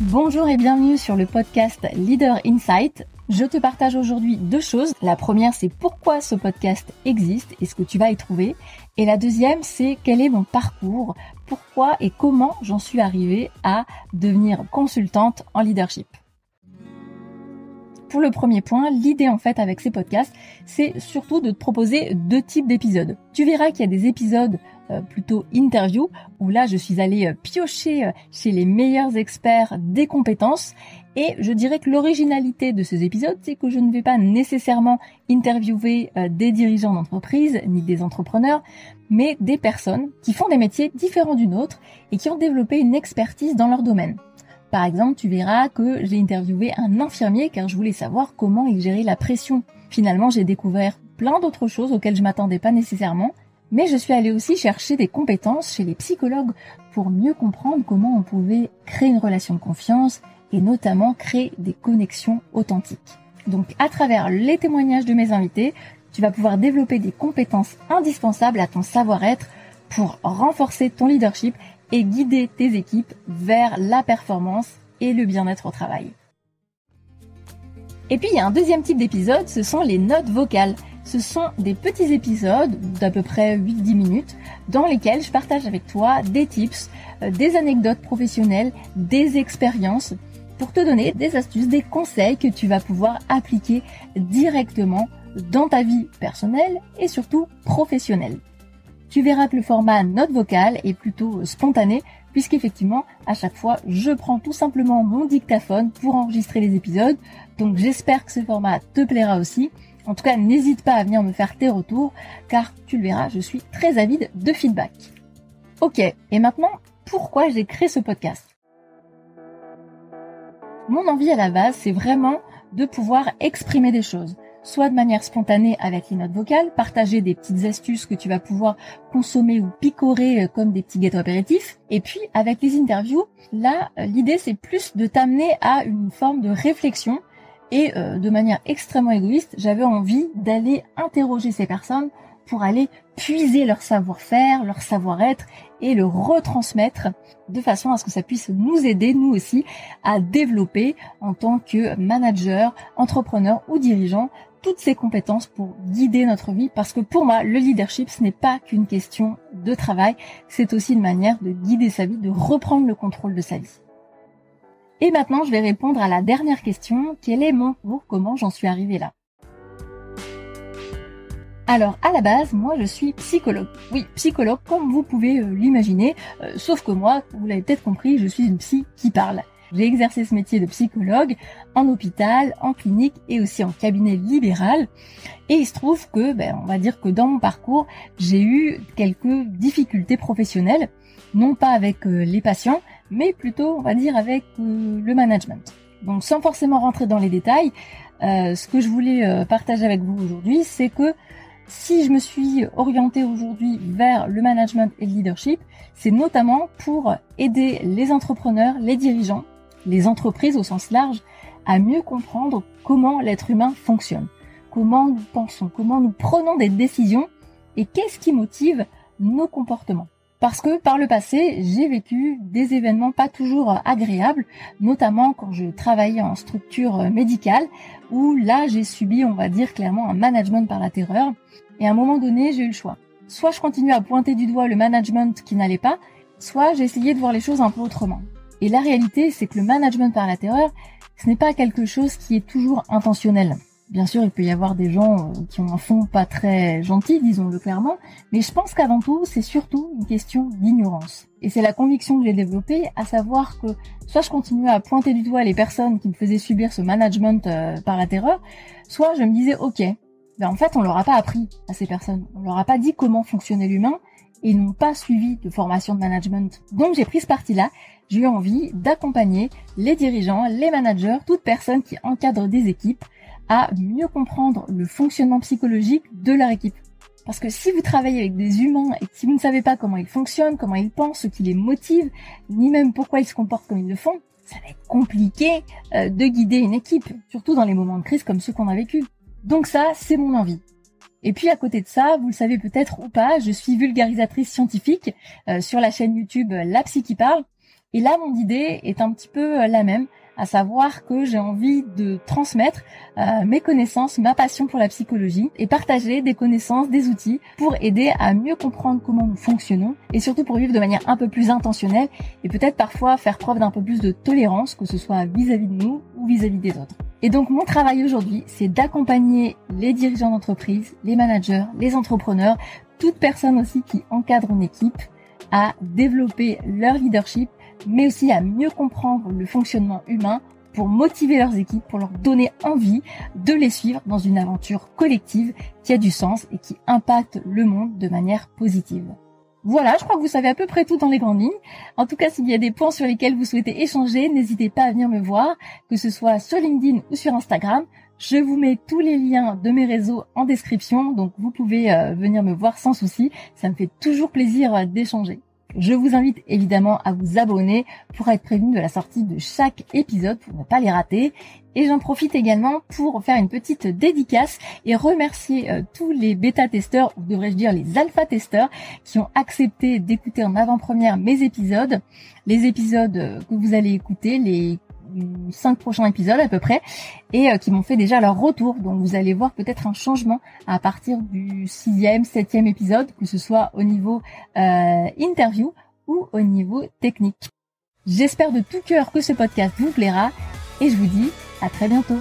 Bonjour et bienvenue sur le podcast Leader Insight. Je te partage aujourd'hui deux choses. La première, c'est pourquoi ce podcast existe et ce que tu vas y trouver. Et la deuxième, c'est quel est mon parcours, pourquoi et comment j'en suis arrivée à devenir consultante en leadership. Pour le premier point, l'idée en fait avec ces podcasts, c'est surtout de te proposer deux types d'épisodes. Tu verras qu'il y a des épisodes euh, plutôt interview où là je suis allée euh, piocher euh, chez les meilleurs experts des compétences et je dirais que l'originalité de ces épisodes, c'est que je ne vais pas nécessairement interviewer des dirigeants d'entreprise ni des entrepreneurs, mais des personnes qui font des métiers différents d'une autre et qui ont développé une expertise dans leur domaine. Par exemple, tu verras que j'ai interviewé un infirmier car je voulais savoir comment il gérait la pression. Finalement, j'ai découvert plein d'autres choses auxquelles je m'attendais pas nécessairement, mais je suis allée aussi chercher des compétences chez les psychologues pour mieux comprendre comment on pouvait créer une relation de confiance et notamment créer des connexions authentiques. Donc à travers les témoignages de mes invités, tu vas pouvoir développer des compétences indispensables à ton savoir-être pour renforcer ton leadership et guider tes équipes vers la performance et le bien-être au travail. Et puis il y a un deuxième type d'épisode, ce sont les notes vocales. Ce sont des petits épisodes d'à peu près 8-10 minutes dans lesquels je partage avec toi des tips, euh, des anecdotes professionnelles, des expériences pour te donner des astuces, des conseils que tu vas pouvoir appliquer directement dans ta vie personnelle et surtout professionnelle tu verras que le format note vocale est plutôt spontané puisqu'effectivement à chaque fois je prends tout simplement mon dictaphone pour enregistrer les épisodes. Donc j'espère que ce format te plaira aussi. En tout cas, n'hésite pas à venir me faire tes retours car tu le verras, je suis très avide de feedback. Ok, et maintenant, pourquoi j'ai créé ce podcast? Mon envie à la base, c'est vraiment de pouvoir exprimer des choses soit de manière spontanée avec les notes vocales, partager des petites astuces que tu vas pouvoir consommer ou picorer euh, comme des petits gâteaux apéritifs. Et puis avec les interviews, là, euh, l'idée c'est plus de t'amener à une forme de réflexion et euh, de manière extrêmement égoïste, j'avais envie d'aller interroger ces personnes pour aller puiser leur savoir-faire, leur savoir-être et le retransmettre de façon à ce que ça puisse nous aider, nous aussi, à développer en tant que manager, entrepreneur ou dirigeant toutes ces compétences pour guider notre vie parce que pour moi, le leadership, ce n'est pas qu'une question de travail, c'est aussi une manière de guider sa vie, de reprendre le contrôle de sa vie. Et maintenant, je vais répondre à la dernière question, quel est mon pour comment j'en suis arrivée là? Alors à la base, moi je suis psychologue. Oui, psychologue comme vous pouvez euh, l'imaginer, euh, sauf que moi, vous l'avez peut-être compris, je suis une psy qui parle. J'ai exercé ce métier de psychologue en hôpital, en clinique et aussi en cabinet libéral. Et il se trouve que, ben, on va dire que dans mon parcours, j'ai eu quelques difficultés professionnelles, non pas avec euh, les patients, mais plutôt, on va dire, avec euh, le management. Donc, sans forcément rentrer dans les détails, euh, ce que je voulais partager avec vous aujourd'hui, c'est que si je me suis orientée aujourd'hui vers le management et le leadership, c'est notamment pour aider les entrepreneurs, les dirigeants les entreprises au sens large à mieux comprendre comment l'être humain fonctionne, comment nous pensons, comment nous prenons des décisions et qu'est-ce qui motive nos comportements. Parce que par le passé, j'ai vécu des événements pas toujours agréables, notamment quand je travaillais en structure médicale, où là j'ai subi, on va dire clairement, un management par la terreur. Et à un moment donné, j'ai eu le choix. Soit je continuais à pointer du doigt le management qui n'allait pas, soit essayé de voir les choses un peu autrement. Et la réalité, c'est que le management par la terreur, ce n'est pas quelque chose qui est toujours intentionnel. Bien sûr, il peut y avoir des gens euh, qui ont un fond pas très gentil, disons-le clairement, mais je pense qu'avant tout, c'est surtout une question d'ignorance. Et c'est la conviction que j'ai développée, à savoir que soit je continuais à pointer du doigt les personnes qui me faisaient subir ce management euh, par la terreur, soit je me disais, ok, ben en fait, on leur a pas appris à ces personnes, on leur a pas dit comment fonctionnait l'humain, et n'ont pas suivi de formation de management. Donc j'ai pris ce parti-là, j'ai eu envie d'accompagner les dirigeants, les managers, toute personne qui encadre des équipes à mieux comprendre le fonctionnement psychologique de leur équipe. Parce que si vous travaillez avec des humains et si vous ne savez pas comment ils fonctionnent, comment ils pensent, ce qui les motive, ni même pourquoi ils se comportent comme ils le font, ça va être compliqué euh, de guider une équipe, surtout dans les moments de crise comme ceux qu'on a vécu. Donc ça, c'est mon envie. Et puis à côté de ça, vous le savez peut-être ou pas, je suis vulgarisatrice scientifique euh, sur la chaîne YouTube La Psy qui parle. Et là, mon idée est un petit peu la même, à savoir que j'ai envie de transmettre euh, mes connaissances, ma passion pour la psychologie et partager des connaissances, des outils pour aider à mieux comprendre comment nous fonctionnons et surtout pour vivre de manière un peu plus intentionnelle et peut-être parfois faire preuve d'un peu plus de tolérance, que ce soit vis-à-vis de nous ou vis-à-vis des autres. Et donc mon travail aujourd'hui, c'est d'accompagner les dirigeants d'entreprise, les managers, les entrepreneurs, toute personne aussi qui encadre une équipe à développer leur leadership mais aussi à mieux comprendre le fonctionnement humain pour motiver leurs équipes, pour leur donner envie de les suivre dans une aventure collective qui a du sens et qui impacte le monde de manière positive. Voilà, je crois que vous savez à peu près tout dans les grandes lignes. En tout cas, s'il y a des points sur lesquels vous souhaitez échanger, n'hésitez pas à venir me voir, que ce soit sur LinkedIn ou sur Instagram. Je vous mets tous les liens de mes réseaux en description, donc vous pouvez euh, venir me voir sans souci. Ça me fait toujours plaisir euh, d'échanger. Je vous invite évidemment à vous abonner pour être prévenu de la sortie de chaque épisode pour ne pas les rater. Et j'en profite également pour faire une petite dédicace et remercier euh, tous les bêta-testeurs, ou devrais-je dire les alpha-testeurs, qui ont accepté d'écouter en avant-première mes épisodes. Les épisodes euh, que vous allez écouter, les cinq prochains épisodes à peu près et euh, qui m'ont fait déjà leur retour. Donc vous allez voir peut-être un changement à partir du sixième, septième épisode, que ce soit au niveau euh, interview ou au niveau technique. J'espère de tout cœur que ce podcast vous plaira et je vous dis à très bientôt.